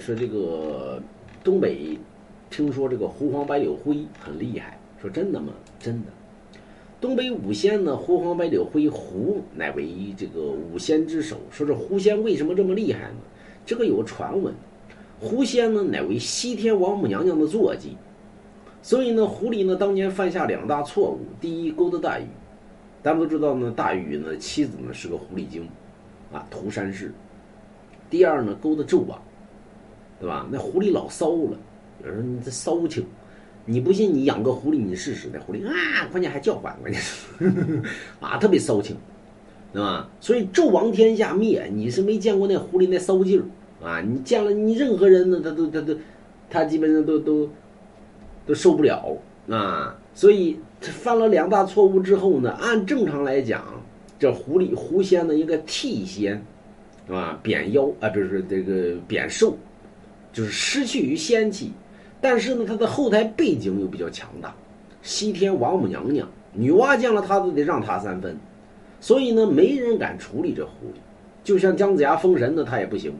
说这个东北听说这个狐黄白柳灰很厉害，说真的吗？真的。东北五仙呢，狐黄白柳灰狐乃为这个五仙之首。说这狐仙为什么这么厉害呢？这个有个传闻，狐仙呢乃为西天王母娘娘的坐骑。所以呢，狐狸呢当年犯下两大错误：第一，勾搭大禹。咱们都知道呢，大禹呢妻子呢是个狐狸精，啊，涂山氏。第二呢，勾搭纣王，对吧？那狐狸老骚了，有人说你这骚情。你不信，你养个狐狸，你试试。那狐狸啊，关键还叫唤，关键是啊，特别骚情，对吧？所以纣王天下灭，你是没见过那狐狸那骚劲儿啊！你见了你任何人呢，他都他都他基本上都都都受不了啊！所以犯了两大错误之后呢，按正常来讲，这狐狸狐仙的一个替仙啊，贬妖啊，不是这个贬寿，就是失去于仙气。但是呢，他的后台背景又比较强大，西天王母娘娘、女娲见了他都得让他三分，所以呢，没人敢处理这狐狸。就像姜子牙封神呢，他也不行。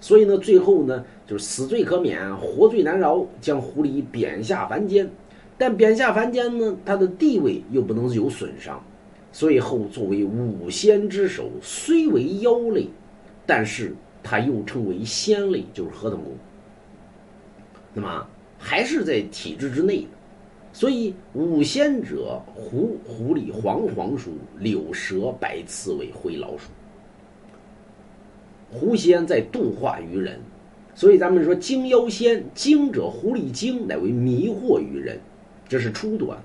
所以呢，最后呢，就是死罪可免，活罪难饶，将狐狸贬下凡间。但贬下凡间呢，他的地位又不能有损伤，所以后作为五仙之首，虽为妖类，但是他又称为仙类，就是何等功。那么。还是在体制之内的，所以五仙者，狐、狐狸、黄黄鼠、柳蛇、白刺猬、灰老鼠。狐仙在度化于人，所以咱们说精妖仙，精者狐狸精，乃为迷惑于人，这是初端；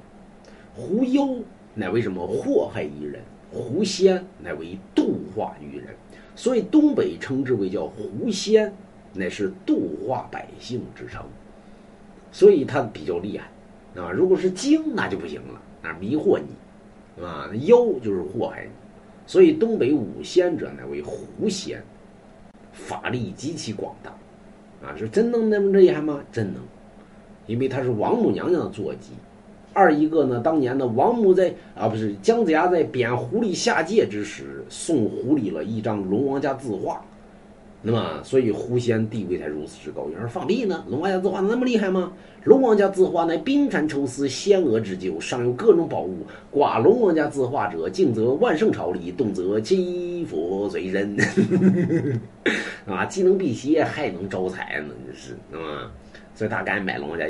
狐妖乃为什么祸害于人？狐仙乃为度化于人，所以东北称之为叫狐仙，乃是度化百姓之称。所以他比较厉害，啊，如果是精那就不行了，那迷惑你，啊，妖就是祸害你，所以东北五仙者乃为狐仙，法力极其广大，啊，是真能那么厉害吗？真能，因为他是王母娘娘的坐骑。二一个呢，当年呢，王母在啊不是姜子牙在贬狐狸下界之时，送狐狸了一张龙王家字画。那么，所以狐仙地位才如此之高。有人放屁呢？龙王家字画那么厉害吗？龙王家字画乃冰蚕抽丝，仙娥织就，上有各种宝物。寡龙王家字画者，静则万圣朝礼，动则七佛随身。啊，既能辟邪，还能招财呢，这是啊。所以他敢买龙王家。